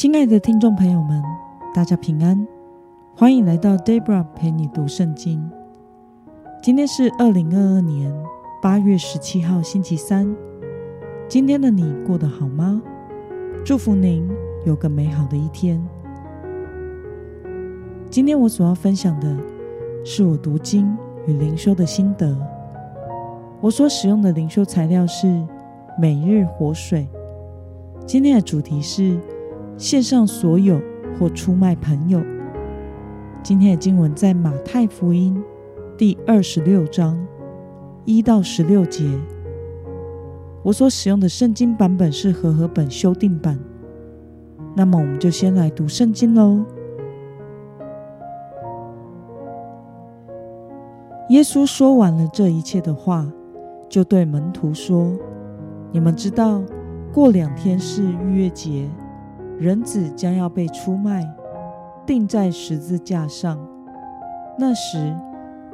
亲爱的听众朋友们，大家平安，欢迎来到 Debra 陪你读圣经。今天是二零二二年八月十七号，星期三。今天的你过得好吗？祝福您有个美好的一天。今天我所要分享的是我读经与灵修的心得。我所使用的灵修材料是每日活水。今天的主题是线上所有或出卖朋友。今天的经文在马太福音第二十六章一到十六节。我所使用的圣经版本是和合本修订版。那么，我们就先来读圣经喽。耶稣说完了这一切的话，就对门徒说：“你们知道。”过两天是逾越节，人子将要被出卖，钉在十字架上。那时，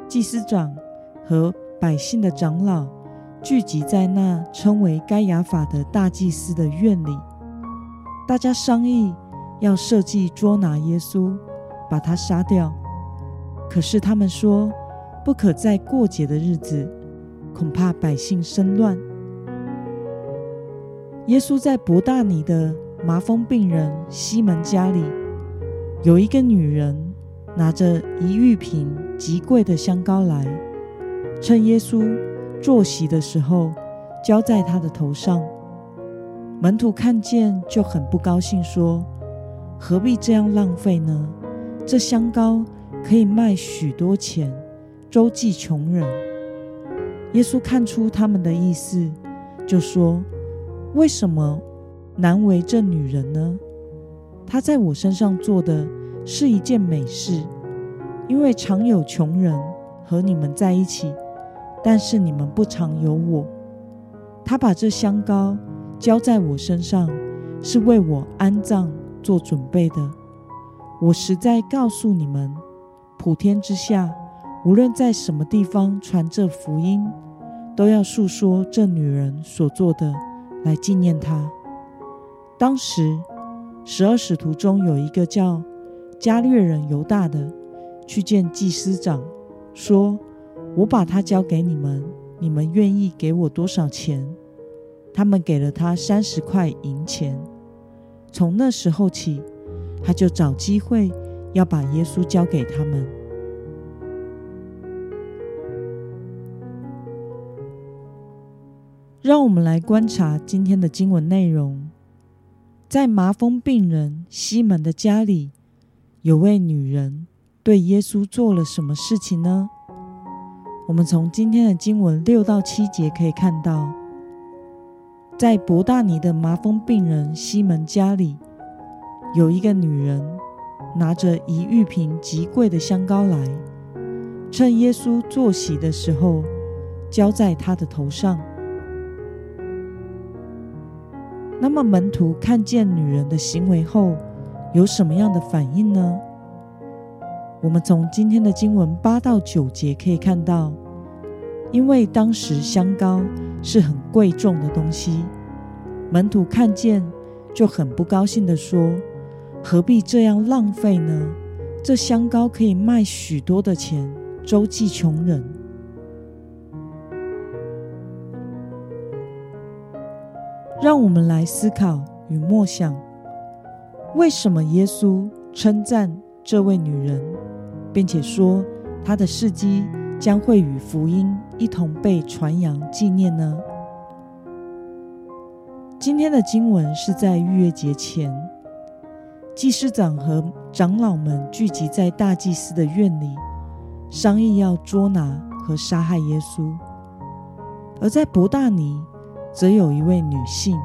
祭司长和百姓的长老聚集在那称为该亚法的大祭司的院里，大家商议要设计捉拿耶稣，把他杀掉。可是他们说，不可在过节的日子，恐怕百姓生乱。耶稣在伯大尼的麻风病人西门家里，有一个女人拿着一玉瓶极贵的香膏来，趁耶稣坐席的时候，浇在他的头上。门徒看见就很不高兴，说：“何必这样浪费呢？这香膏可以卖许多钱，周济穷人。”耶稣看出他们的意思，就说。为什么难为这女人呢？她在我身上做的是一件美事，因为常有穷人和你们在一起，但是你们不常有我。她把这香膏浇在我身上，是为我安葬做准备的。我实在告诉你们，普天之下，无论在什么地方传这福音，都要述说这女人所做的。来纪念她。当时，十二使徒中有一个叫加略人犹大的，去见祭司长，说：“我把他交给你们，你们愿意给我多少钱？”他们给了他三十块银钱。从那时候起，他就找机会要把耶稣交给他们。让我们来观察今天的经文内容。在麻风病人西门的家里，有位女人对耶稣做了什么事情呢？我们从今天的经文六到七节可以看到，在伯大尼的麻风病人西门家里，有一个女人拿着一玉瓶极贵的香膏来，趁耶稣坐席的时候，浇在他的头上。那么门徒看见女人的行为后，有什么样的反应呢？我们从今天的经文八到九节可以看到，因为当时香膏是很贵重的东西，门徒看见就很不高兴的说：“何必这样浪费呢？这香膏可以卖许多的钱，周济穷人。”让我们来思考与默想：为什么耶稣称赞这位女人，并且说她的事迹将会与福音一同被传扬纪念呢？今天的经文是在逾越节前，祭司长和长老们聚集在大祭司的院里，商议要捉拿和杀害耶稣，而在伯大尼。则有一位女性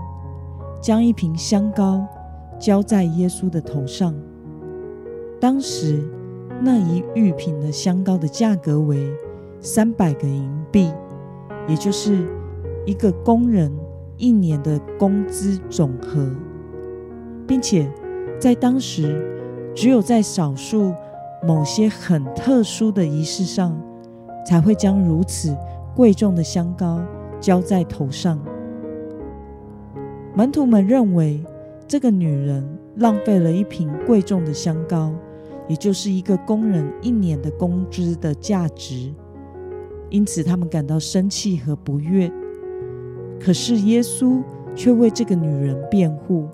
将一瓶香膏浇在耶稣的头上。当时那一玉瓶的香膏的价格为三百个银币，也就是一个工人一年的工资总和，并且在当时只有在少数某些很特殊的仪式上，才会将如此贵重的香膏浇在头上。门徒们认为这个女人浪费了一瓶贵重的香膏，也就是一个工人一年的工资的价值，因此他们感到生气和不悦。可是耶稣却为这个女人辩护，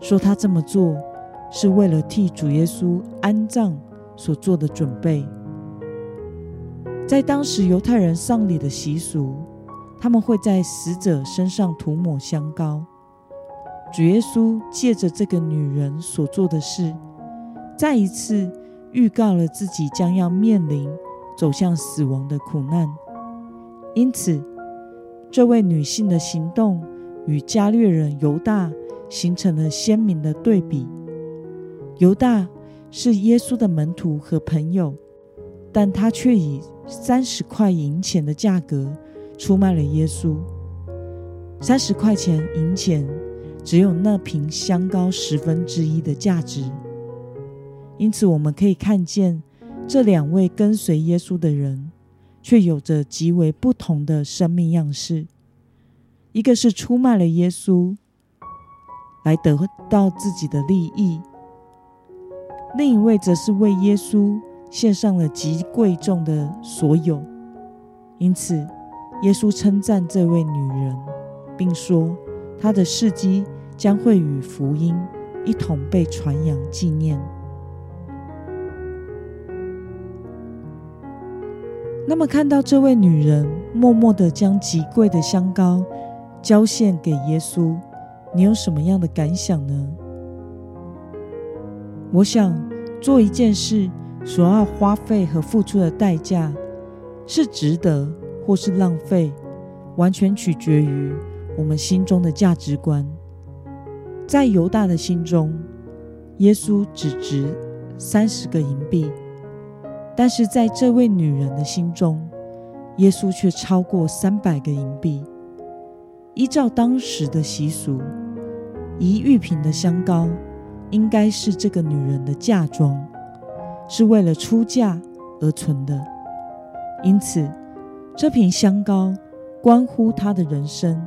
说他这么做是为了替主耶稣安葬所做的准备。在当时犹太人丧礼的习俗，他们会在死者身上涂抹香膏。主耶稣借着这个女人所做的事，再一次预告了自己将要面临走向死亡的苦难。因此，这位女性的行动与加略人犹大形成了鲜明的对比。犹大是耶稣的门徒和朋友，但他却以三十块银钱的价格出卖了耶稣。三十块钱银钱。只有那瓶香膏十分之一的价值，因此我们可以看见这两位跟随耶稣的人，却有着极为不同的生命样式。一个是出卖了耶稣，来得到自己的利益；另一位则是为耶稣献上了极贵重的所有。因此，耶稣称赞这位女人，并说她的事迹。将会与福音一同被传扬纪念。那么，看到这位女人默默的将极贵的香膏交献给耶稣，你有什么样的感想呢？我想，做一件事所要花费和付出的代价是值得或是浪费，完全取决于我们心中的价值观。在犹大的心中，耶稣只值三十个银币；但是在这位女人的心中，耶稣却超过三百个银币。依照当时的习俗，一玉瓶的香膏应该是这个女人的嫁妆，是为了出嫁而存的。因此，这瓶香膏关乎她的人生，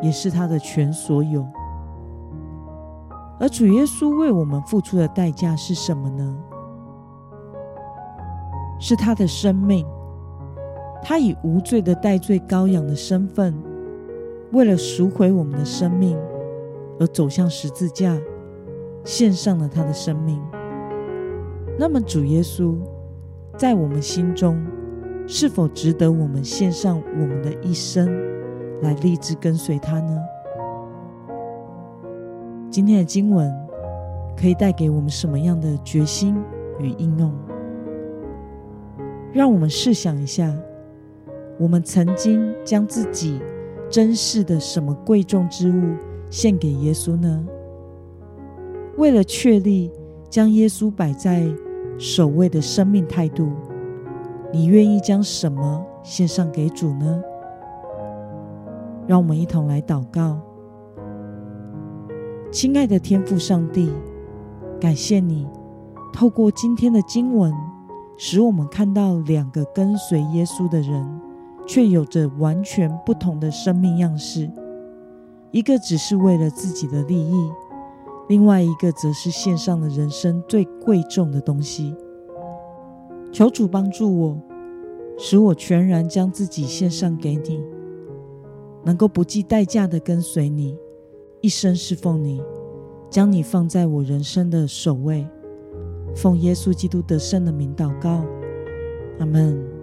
也是她的全所有。而主耶稣为我们付出的代价是什么呢？是他的生命。他以无罪的代罪羔羊的身份，为了赎回我们的生命，而走向十字架，献上了他的生命。那么，主耶稣在我们心中，是否值得我们献上我们的一生，来立志跟随他呢？今天的经文可以带给我们什么样的决心与应用？让我们试想一下，我们曾经将自己珍视的什么贵重之物献给耶稣呢？为了确立将耶稣摆在首位的生命态度，你愿意将什么献上给主呢？让我们一同来祷告。亲爱的天父上帝，感谢你透过今天的经文，使我们看到两个跟随耶稣的人，却有着完全不同的生命样式。一个只是为了自己的利益，另外一个则是献上了人生最贵重的东西。求主帮助我，使我全然将自己献上给你，能够不计代价的跟随你。一生侍奉你，将你放在我人生的首位。奉耶稣基督得胜的名祷告，阿门。